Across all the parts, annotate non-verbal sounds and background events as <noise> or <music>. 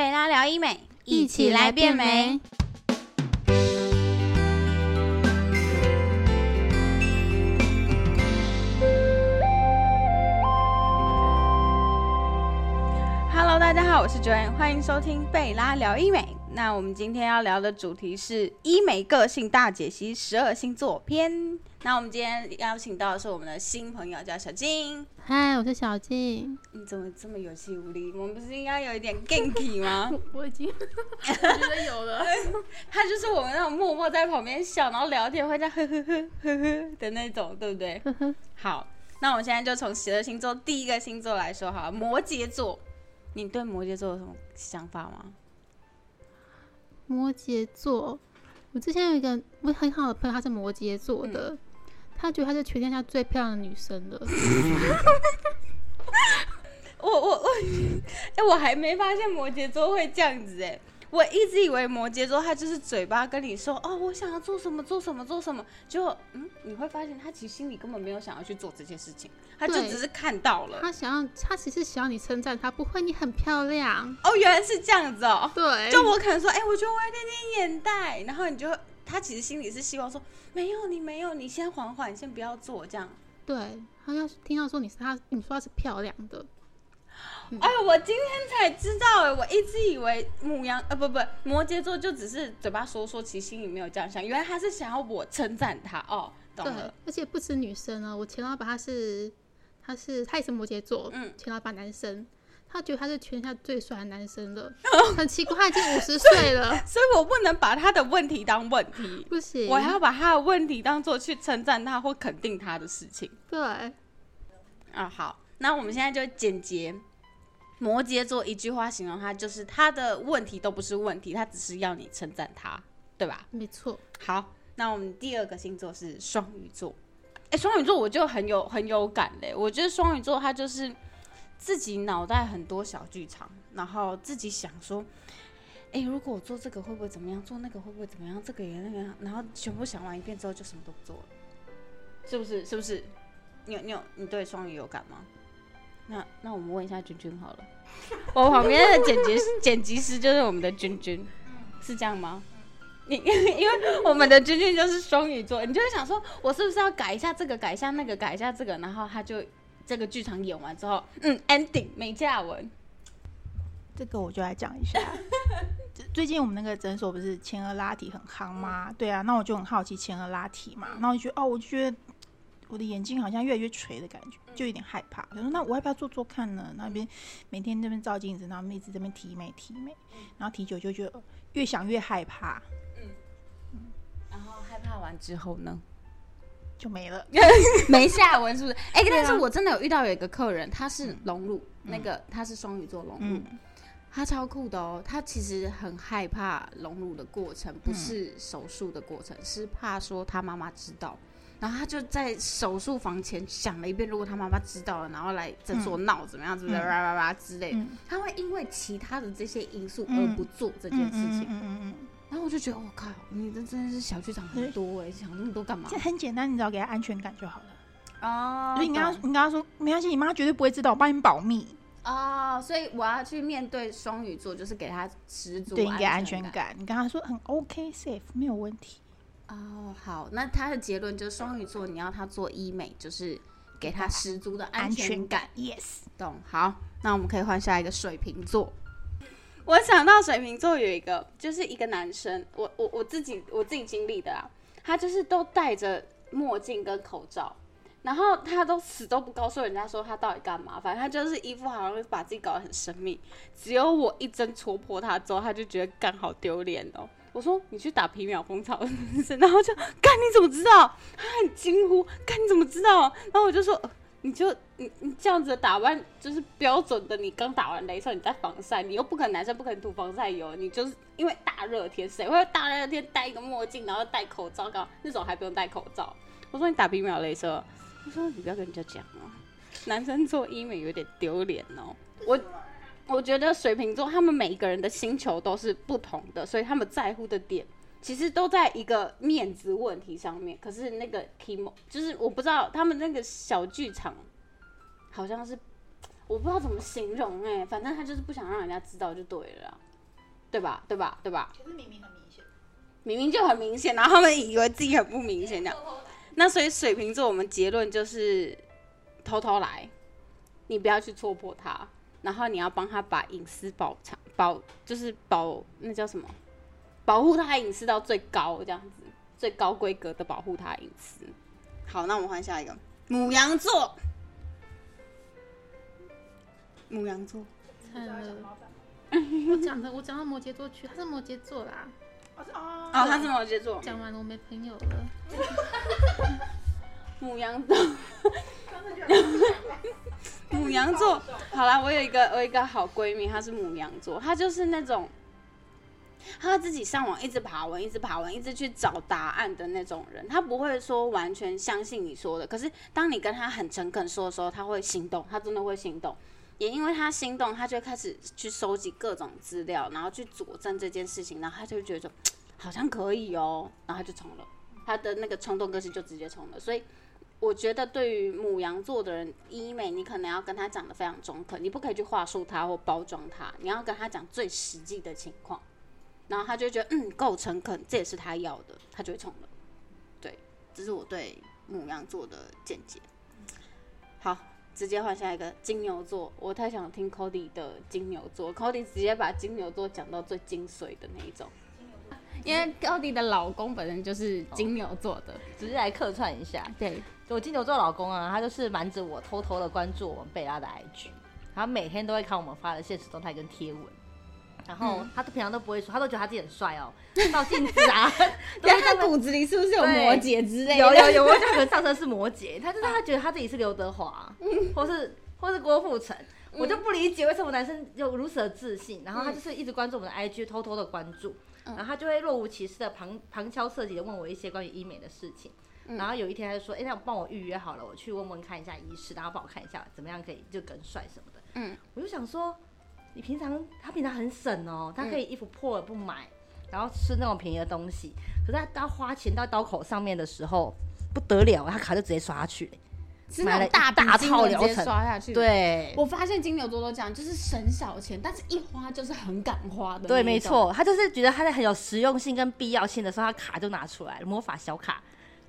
贝拉聊医美，一起来变美。Hello，大家好，我是 Joanne，欢迎收听贝拉聊医美。那我们今天要聊的主题是医美个性大解析十二星座篇。那我们今天邀请到的是我们的新朋友，叫小静。嗨，我是小静。你怎么这么有气无力？我们不是应该有一点 <laughs> ganky 吗？我已经 <laughs> 我觉得有了。<laughs> 他就是我们那种默默在旁边笑，然后聊天会这样呵呵呵呵呵的那种，对不对？好，那我们现在就从十二星座第一个星座来说好了，摩羯座。你对摩羯座有什么想法吗？摩羯座，我之前有一个我很好的朋友，她是摩羯座的，她觉得她是全天下最漂亮的女生了。<laughs> 我我我，哎、我还没发现摩羯座会这样子哎、我一直以为摩羯座他就是嘴巴跟你说哦，我想要做什么做什么做什么，结果嗯，你会发现他其实心里根本没有想要去做这件事情，他就只是看到了。他想要，他其实想要你称赞他，不会，你很漂亮。哦，原来是这样子哦。对，就我可能说，哎、我觉得我有点点眼袋，然后你就他其实心里是希望说，没有你没有，你先缓缓，先不要做这样。对，他要是听到说你是他，你说他是漂亮的，哎呦，我今天才知道哎，我一直以为母羊呃不不摩羯座就只是嘴巴说说，其实心里没有这样想，原来他是想要我称赞他哦，懂对了。，而且不止女生哦，我前老板他是，他是他也是摩羯座，嗯前老板男生，他觉得他是全天下最帅的男生了，很奇怪，他已经五十岁了，<laughs> 所以我不能把他的问题当问题，不行，我还要把他的问题当做去称赞他或肯定他的事情对，啊。好，那我们现在就简洁。摩羯座一句话形容他，就是他的问题都不是问题，他只是要你称赞他，对吧？没错，好，那我们第二个星座是双鱼座。哎、双鱼座我就很有很有感嘞。我觉得双鱼座他就是自己脑袋很多小剧场，然后自己想说，哎、如果我做这个会不会怎么样？做那个会不会怎么样？这个也那个，然后全部想完一遍之后就什么都不做了，是不是？是不是？你有你有你对双鱼有感吗？那那我们问一下君君好了。<laughs> 我旁边的剪辑剪辑师就是我们的君君，是这样吗？你 <laughs> 因为我们的君君就是双鱼座，你就会想说，我是不是要改一下这个，改一下那个，改一下这个，然后他就这个剧场演完之后，嗯，ending 没下文。这个我就来讲一下。<laughs> 最近我们那个诊所不是前额拉提很夯吗？对啊，那我就很好奇前额拉提嘛，然后我就觉得哦，我就觉得我的眼睛好像越来越垂的感觉，就有点害怕。我说那我要不要做做看呢？那边每天那边照镜子，然后一直这边提眉提眉，然后提久就觉得越想越害怕，嗯然后害怕完之后呢，就没了。<laughs> 没下文是不是？哎、但是我真的有遇到有一个客人，他是龙乳，那个他是双鱼座龙乳，嗯，他超酷的哦。他其实很害怕龙乳的过程，不是手术的过程，是怕说他妈妈知道。然后他就在手术房前想了一遍，如果他妈妈知道了，然后来诊所闹怎么样，怎么样，嗯叭叭叭之类他会因为其他的这些因素而嗯不做这件事情。嗯嗯嗯，然后我就觉得，我、靠，你这真的是小剧场很多哎、想那么多干嘛这？很简单，你只要给他安全感就好了。哦所以你跟他，你跟他说没关系，你妈绝对不会知道，我帮你保密。哦，所以我要去面对双鱼座，就是给他十足对，你给安全全。感，你跟他说很 OK safe 没有问题。哦，好，那他的结论就是双鱼座，你要他做医美，就是给他十足的安全感。，yes。懂？好，那我们可以换下一个水瓶座。我想到水瓶座有一个，就是一个男生，我我我自己我自己经历的啊，他就是都戴着墨镜跟口罩，然后他都死都不告诉人家说他到底干嘛，反正他就是一副好像把自己搞得很神秘。只有我一针戳破他之后，他就觉得干好丢脸哦。我说你去打皮秒蜂巢？然后就干你怎么知道？他很惊呼，干你怎么知道？然后我就说。你就你你这样子打扮就是标准的，你刚打完镭射，你在防晒，你又不可能男生不可能涂防晒油，你就是因为大热天，谁会大热天戴一个墨镜，然后戴口罩，搞那种还不用戴口罩？我说你打皮秒镭射，他说你不要跟人家讲哦，男生做医美有点丢脸哦。我我觉得水瓶座他们每一个人的星球都是不同的，所以他们在乎的点其实都在一个面子问题上面。可是那个 Kimo 就是我不知道他们那个小剧场好像是我不知道怎么形容哎、反正他就是不想让人家知道就对了啦。对吧？对吧？对吧？可是明明很明显，明明就很明显，然后他们以为自己很不明显这样。那所以水瓶座，我们结论就是偷偷来，你不要去戳破他，然后你要帮他把隐私保藏保，就是保那叫什么，保护他隐私到最高这样子，最高规格的保护他隐私。好，那我们换下一个母羊座，母羊座，惨了，我讲的我讲到摩羯座去，他是摩羯座啦。哦，他是摩羯座，讲完了，我没朋友了。母羊座。<laughs> 母羊座，好啦，我有一个我有一个好闺蜜，她是母羊座，她就是那种，她自己上网一直爬文，一直爬文，一直去找答案的那种人。她不会说完全相信你说的，可是当你跟她很诚恳说的时候，她会心动，她真的会心动。也因为她心动，她就开始去收集各种资料，然后去佐证这件事情，然后她就觉得好像可以哦，然后她就冲了，她的那个冲动个性就直接冲了，所以。我觉得对于母羊座的人，医美你可能要跟他讲的非常中肯，你不可以去话术他或包装他，你要跟他讲最实际的情况，然后他就觉得嗯够诚恳，这也是他要的，他就会冲了。对，这是我对母羊座的见解。好，直接换下一个金牛座，我太想听 Cody 的金牛座，Cody 直接把金牛座讲到最精髓的那一种，因为 Cody 的老公本身就是金牛座的，只是来客串一下。对，我金牛座老公啊，他就是瞒着我偷偷的关注我们贝拉的 IG，然后每天都会看我们发的现实动态跟贴文。然后他都平常都不会说，他都觉得他自己很帅哦，照镜子啊，<laughs> 都但会这么他骨子里是不是有对摩羯之类的？有有有，我觉得他可能 <laughs> 上身是摩羯，他就是他觉得他自己是刘德华，<laughs> 或是或是郭富城，我就不理解为什么男生有如此的自信，然后他就是一直关注我们的 IG，偷偷的关注，然后他就会若无其事的旁旁敲侧击的问我一些关于医美的事情。然后有一天他就说：“哎、那帮我预约好了，我去问问看一下医师，然后帮我看一下怎么样可以就更帅什么的。”嗯，我就想说，你平常他平常很省哦，他可以衣服破了不买，然后吃那种便宜的东西，可是他到花钱到刀口上面的时候不得了，他卡就直接刷下去了。是那种大大套疗程刷下去。，对，我发现金牛座都这样，就是省小钱，但是一花就是很敢花的。对，没。错，他就是觉得他在很有实用性跟必要性的时候，他卡就拿出来了，魔法小卡。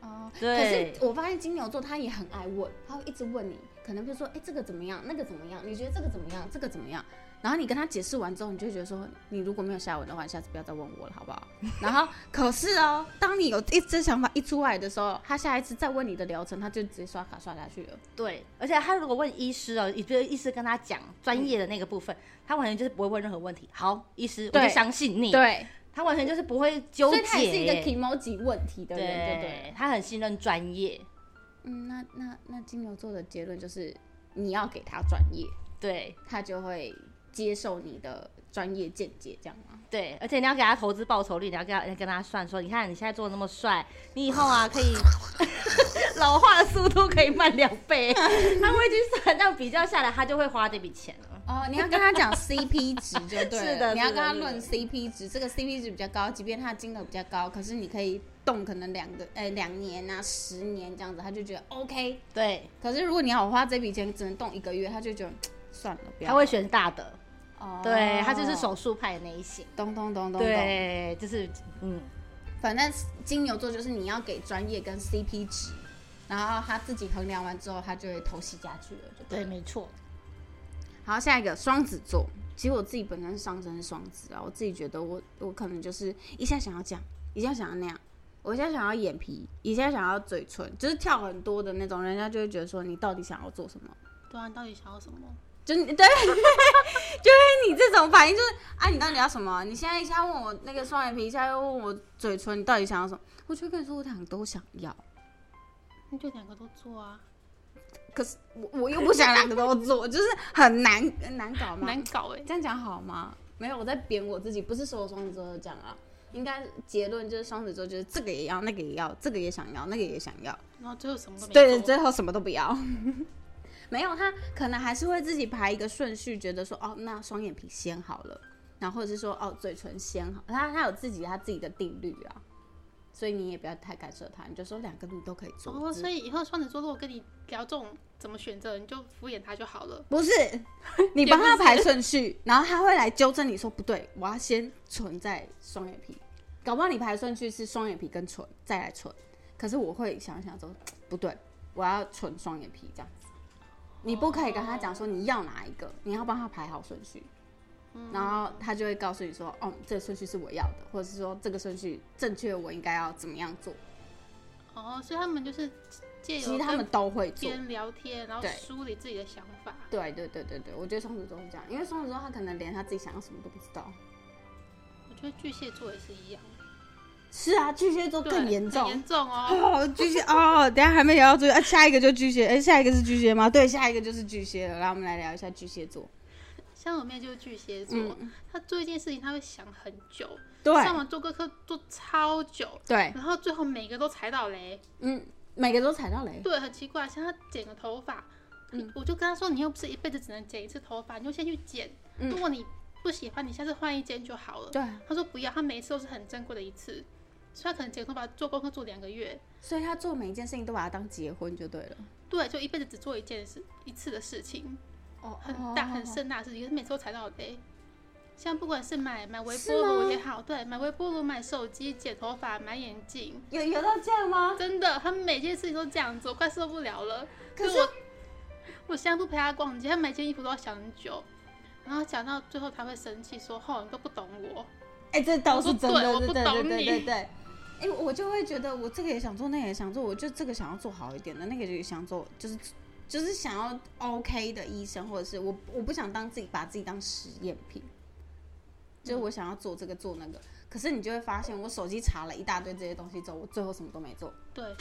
哦，可是我发现金牛座他也很爱问，他会一直问你，可能比如说，哎、这个怎么样，那个怎么样？你觉得这个怎么样？这个怎么样？然后你跟他解释完之后，你就觉得说，你如果没有下文的话，你下次不要再问我了，好不好？然后，<laughs> 可是哦，当你有一这想法一出来的时候，他下一次再问你的疗程，他就直接刷卡刷下去了。对，而且他如果问医师哦，你觉得医师跟他讲专业的那个部分，他完全就是不会问任何问题。好，医师，我就相信你。对，他完全就是不会纠结。所以他也是一个 emoji 问题的人，对不对？对，他很信任专业。嗯，那那那金牛座的结论就是，你要给他专业，对他就会接受你的专业见解，这样吗？对，而且你要给他投资报酬率，你要跟他跟他算说，你看你现在做的那么帅，你以后啊 <laughs> 可以老化的速度可以慢两倍，<laughs> 他会去算，这样比较下来，他就会花这笔钱了。哦，你要跟他讲 CP 值就对了，<laughs> 是的你要跟他论 CP 值，这个 CP 值比较高，即便他的金额比较高，可是你可以动可能两个呃两年啊十年这样子，他就觉得 OK。对，可是如果你要我花这笔钱只能动一个月，他就觉得算了，不要。他会选大的，哦，对他就是手术派的那一型。咚咚咚咚咚。对，就是嗯，反正金牛座就是你要给专业跟 CP 值，然后他自己衡量完之后，他就会投袭下去了，就对。没错。好，下一个双子座，其实我自己本身上升是双子啊，我自己觉得我我可能就是一下想要这样，一下想要那样，我现在想要眼皮，一下想要嘴唇，就是跳很多的那种，人家就会觉得说你到底想要做什么？对啊，你到底想要什么？<laughs> 对，<laughs> 就是你这种反应，就是啊，你到底要什么？你现在一下问我那个双眼皮，一下又问我嘴唇，你到底想要什么？我就会跟你说，我两个都想要。那就两个都做啊，可是我我又不想两个都做，就是很难难搞嘛。难搞哎、这样讲好吗？没有，我在贬我自己，不是所有双子座都这样啊。应该结论就是双子座就是这个也要，那个也要，这个也想要，那个也想要。然后最后什么对最后什么都不要。<laughs> 没有，他可能还是会自己排一个顺序，觉得说哦，那双眼皮先好了，然后或者是说哦，嘴唇先好，他他有自己他自己的定律啊。所以你也不要太干涉他，你就说两个你都可以做。哦，所以以后双子座如果跟你聊这种怎么选择，你就敷衍他就好了。不是 <laughs> 你帮他排顺序，然后他会来纠正你说不对，我要先存在双眼皮，搞不好你排顺序是双眼皮跟唇再来唇，可是我会想一想说不对，我要存双眼皮这样子。你不可以跟他讲说你要哪一个，你要帮他排好顺序，然后他就会告诉你说，哦，这个顺序是我要的，或者是说这个顺序正确，我应该要怎么样做。哦，所以他们就是借由其实他们都会做别。人聊天，然后梳理自己的想法。对对对对对，我觉得双子座是这样，因为双子座他可能连他自己想要什么都不知道。我觉得巨蟹座也是一样，是啊，巨蟹座更严重很。严重哦。<laughs> 哦，巨蟹哦，等下还没聊到注意，啊，下一个就巨蟹，哎、下一个是巨蟹吗？对，下一个就是巨蟹了。来，我们来聊一下巨蟹座。像我妹就是巨蟹座，嗯，她做一件事情她会想很久，对上完做功课做超久，对，然后最后每个都踩到雷。嗯，每个都踩到雷。对，很奇怪，像她剪个头发，嗯我就跟她说，你又不是一辈子只能剪一次头发，你就先去剪。嗯如果你不喜欢，你下次换一间就好了。对，她说不要，她每一次都是很珍贵的一次，所以他可能剪头发做功课做两个月，所以他做每一件事情都把它当结婚就对了。对，就一辈子只做一件事一次的事情。哦很大很盛大的事情，可是每次都踩到雷。像不管是买买微波炉也好，对，买微波炉、买手机、剪头发、买眼镜，有有到这样吗？真的，他们每件事情都这样做，我快受不了了。可是我我现在不陪他逛街，他每件衣服都要想很久，然后讲到最后他会生气说：“哦，你都不懂我。哎、这倒是真的，我说对我不对懂你对对。哎、我就会觉得我这个也想做，那个也想做，我就这个想要做好一点的，那个也想做，就是就是想要 OK 的医生，或者是我我不想当自己把自己当实验品，就是我想要做这个做那个，可是你就会发现，我手机查了一大堆这些东西之后，我最后什么都没做。”对，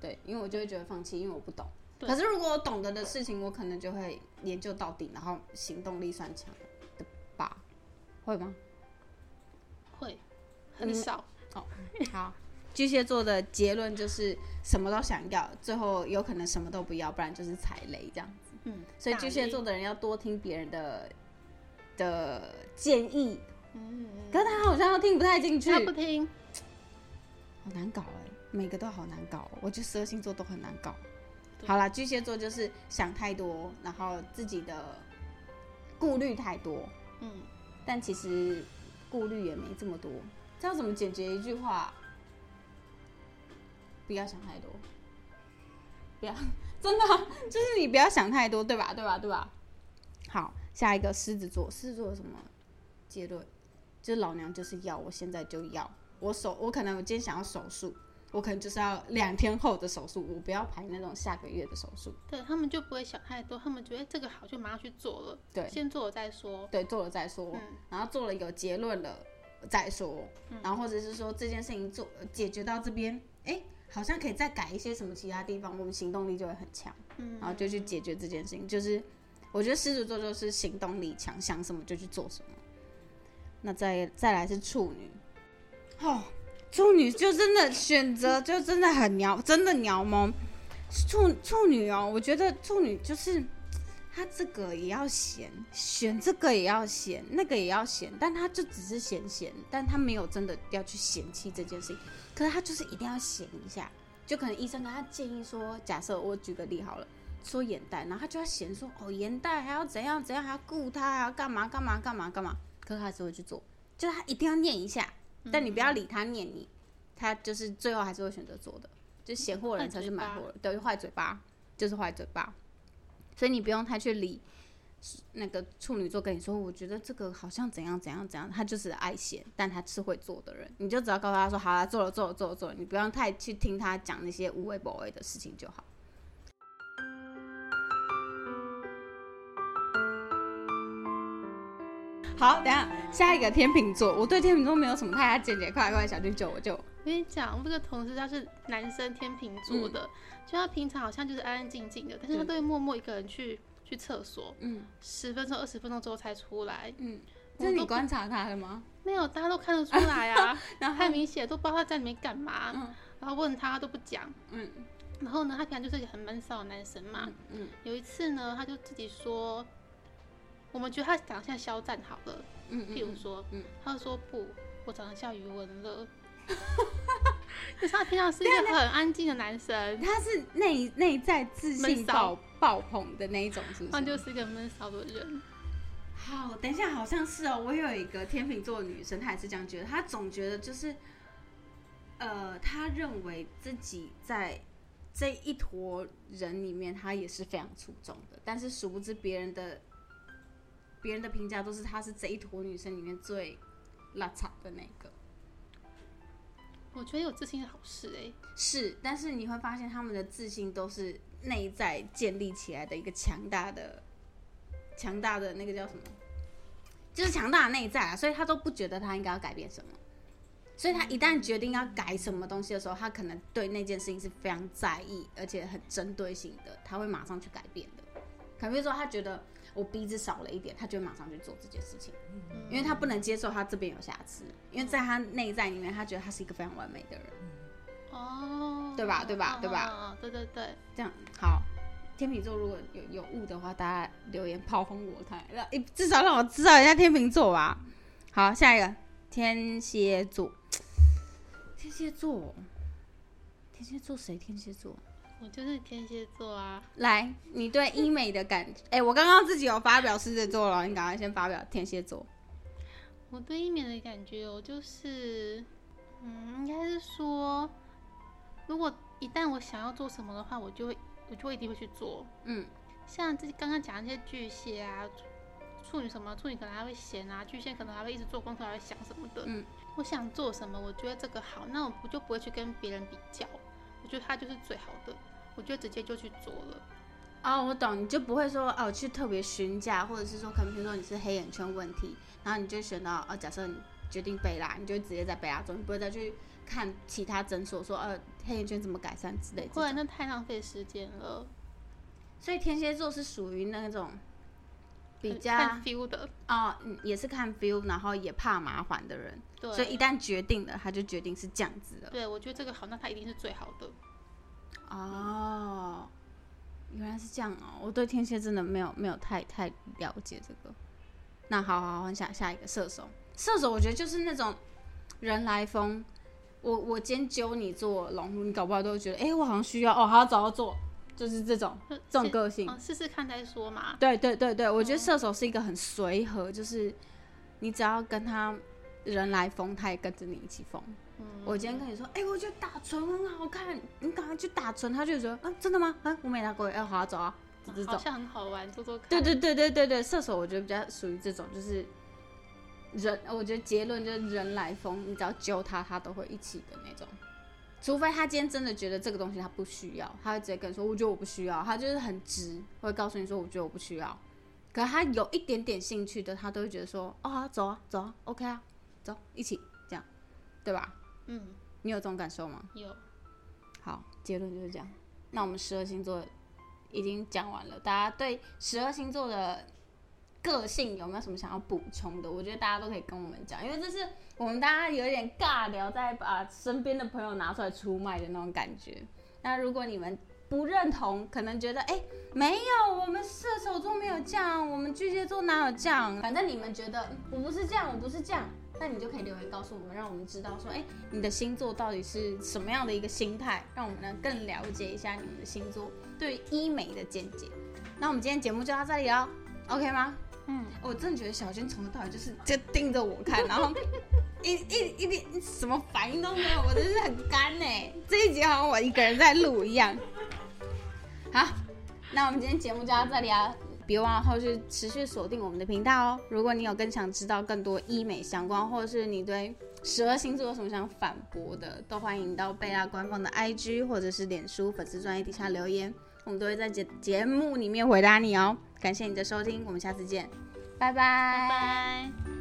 对，因为我就会觉得放弃，因为我不懂。可是如果我懂得的事情，我可能就会研究到底，然后行动力算强的吧？会吗？会很嗯少。<laughs> 好，巨蟹座的结论就是什么都想要，最后有可能什么都不要，不然就是踩雷这样子。嗯，所以巨蟹座的人要多听别人的的建议，嗯，可是他好像又听不太进去，他不听，好难搞哎、每个都好难搞哦、我觉得十二星座都很难搞。好啦，巨蟹座就是想太多，然后自己的顾虑太多，嗯，但其实顾虑也没这么多。这要怎么解决一句话？不要想太多，不要 <laughs> 真的啊、就是你不要想太多，对吧？对吧？对吧？好，下一个狮子座，狮子座有什么结论？就是老娘就是要，我现在就要。我手，我可能我今天想要手术，我可能就是要两天后的手术，我不要排那种下个月的手术。对他们就不会想太多，他们觉得这个好就马上去做了，对先做了再说。对，做了再说，嗯然后做了有结论了再说，然后或者是说这件事情做呃解决到这边，哎，好像可以再改一些什么其他地方，我们行动力就会很强，嗯，然后就去解决这件事情。就是我觉得狮子座就是行动力强，想什么就去做什么。那再再来是处女，哦，处女就真的选择就真的很鸟，真的鸟懵。处处女哦，我觉得处女就是他这个也要嫌，选这个也要嫌，那个也要嫌，但他就只是嫌嫌，但他没有真的要去嫌弃这件事情，可是他就是一定要嫌一下，就可能医生跟他建议说，假设我举个例好了，说眼袋，然后他就要嫌说，哦眼袋还要怎样怎样，还要顾他，还要干嘛干嘛干嘛干嘛，可是他还是会去做，就是他一定要念一下，但你不要理他念你，他就是最后还是会选择做的，就嫌货人才是买货人，对，坏嘴巴就是坏嘴巴，所以你不用太去理那个处女座跟你说，我觉得这个好像怎样怎样怎样，他就是爱嫌，但他是会做的人，你就只要告诉他说，好了，做了做了做了做了，你不用太去听他讲那些无谓不谓的事情就好。好，等下下一个天秤座，我对天秤座没有什么太大见解，快来快，小军救我救。我跟你讲，我这个同事他是男生天秤座的，就他平常好像就是安安静静的，但是他嗯都会默默一个人去去厕所，嗯十分钟、二十分钟之后才出来。嗯，这是你观察他的吗？没有，大家都看得出来啊，<laughs> 然后太明显，都不知道他在里面干嘛。嗯然后问他他都不讲。嗯然后呢，他平常就是一个很闷骚的男生嘛。嗯有一次呢，他就自己说，我们觉得他长得像肖战好了，嗯，譬如说，嗯他就说不，我长得像余文乐。可是他平常是一个很安静的男生，他是内内在自信爆爆棚的那一种，是不是？他就是一个闷骚的人。好，等一下，好像是哦。我有一个天秤座的女生，她也是这样觉得，她总觉得就是，呃，她认为自己在这一坨人里面，她也是非常出众的，但是殊不知别人的别人的评价都是她是这一坨女生里面最邋遢的那个。我觉得有自信是好事哎、是，但是你会发现他们的自信都是内在建立起来的一个强大的、强大的那个叫什么？就是强大的内在啊，所以他都不觉得他应该要改变什么。所以他一旦决定要改什么东西的时候，他可能对那件事情是非常在意，而且很针对性的，他会马上去改变的。可能比如说他觉得我鼻子少了一点，他就会马上去做这件事情，因为他不能接受他这边有瑕疵，因为在他内在里面，他觉得他是一个非常完美的人。哦，对吧对吧对吧嗯？对对对，这样好。天秤座如果有有误的话，大家留言炮轰我看，让至少让我知道一下天秤座吧。好，下一个天蝎座。天蝎座，天蝎座谁？天蝎座？我就是天蝎座啊。来，你对医美的感觉，哎、我刚刚自己有发表狮子座了，你赶快先发表天蝎座。我对医美的感觉，我就是，嗯，应该是说，如果一旦我想要做什么的话，我就会，我就会一定会去做。嗯，像自己刚刚讲的那些巨蟹啊、处处女什么，处女可能还会闲啊，巨蟹可能还会一直做功课，还会想什么的。嗯，我想做什么，我觉得这个好，那我不就不会去跟别人比较，我觉得它就是最好的，我就直接就去做了。哦，我懂，你就不会说哦去特别询价，或者是说可能比如说你是黑眼圈问题，然后你就选到哦，假设你决定贝拉，你就直接在贝拉做，你不会再去看其他诊所说呃黑眼圈怎么改善之类的不然。那太浪费时间了，所以天蝎座是属于那种比较看 feel 的，哦，嗯也是看 feel，然后也怕麻烦的人，对，所以一旦决定了，他就决定是这样子的。对我觉得这个好，那他一定是最好的。哦，原来是这样哦，我对天蝎真的没有没有太太了解这个。那好好好，下下一个射手，射手我觉得就是那种人来疯。我我今天揪你做龙，你搞不好都会觉得，哎、我好像需要哦，好找到做，就是这种就这种个性。嗯，试试看再说嘛。对对对对，我觉得射手是一个很随和，就是你只要跟他人来疯，他也跟着你一起疯。嗯，我今天跟你说，哎、我觉得打唇很好看，你赶快去打唇，他就觉得，啊，真的吗？啊，我没打过，要、好啊，走啊，就这种。好像很好玩，做做看。对对对对对对，射手我觉得比较属于这种，就是人，我觉得结论就是人来疯，你只要揪他，他都会一起的那种。除非他今天真的觉得这个东西他不需要，他会直接跟你说，我觉得我不需要，他就是很直，会告诉你说，我觉得我不需要。可他有一点点兴趣的，他都会觉得说，哦，好走啊，走啊，OK 啊，走，一起这样，对吧？嗯，你有这种感受吗？有。好，结论就是这样。那我们十二星座已经讲完了，大家对十二星座的个性有没有什么想要补充的？我觉得大家都可以跟我们讲，因为这是我们大家有一点尬聊，在把身边的朋友拿出来出卖的那种感觉。那如果你们不认同，可能觉得哎、诶没有，我们射手座没有这样，我们巨蟹座哪有这样？反正你们觉得我不是这样，我不是这样，那你就可以留言告诉我们，让我们知道说，哎、你的星座到底是什么样的一个心态，让我们能更了解一下你们的星座对医美的见解。那我们今天节目就到这里了，OK 吗？嗯，我真的觉得小娟从头到尾就是就盯着我看，然后 <laughs> 一一一点什么反应都没有，我真是很干呢。这一集好像我一个人在录一样。好，那我们今天节目就到这里啊，别忘了后续持续锁定我们的频道哦。如果你有更想知道更多医美相关，或者是你对十二星座有什么想反驳的，都欢迎到贝拉官方的 IG 或者是脸书粉丝专页底下留言，我们都会在节节目里面回答你哦。感谢你的收听，我们下次见，拜拜拜拜。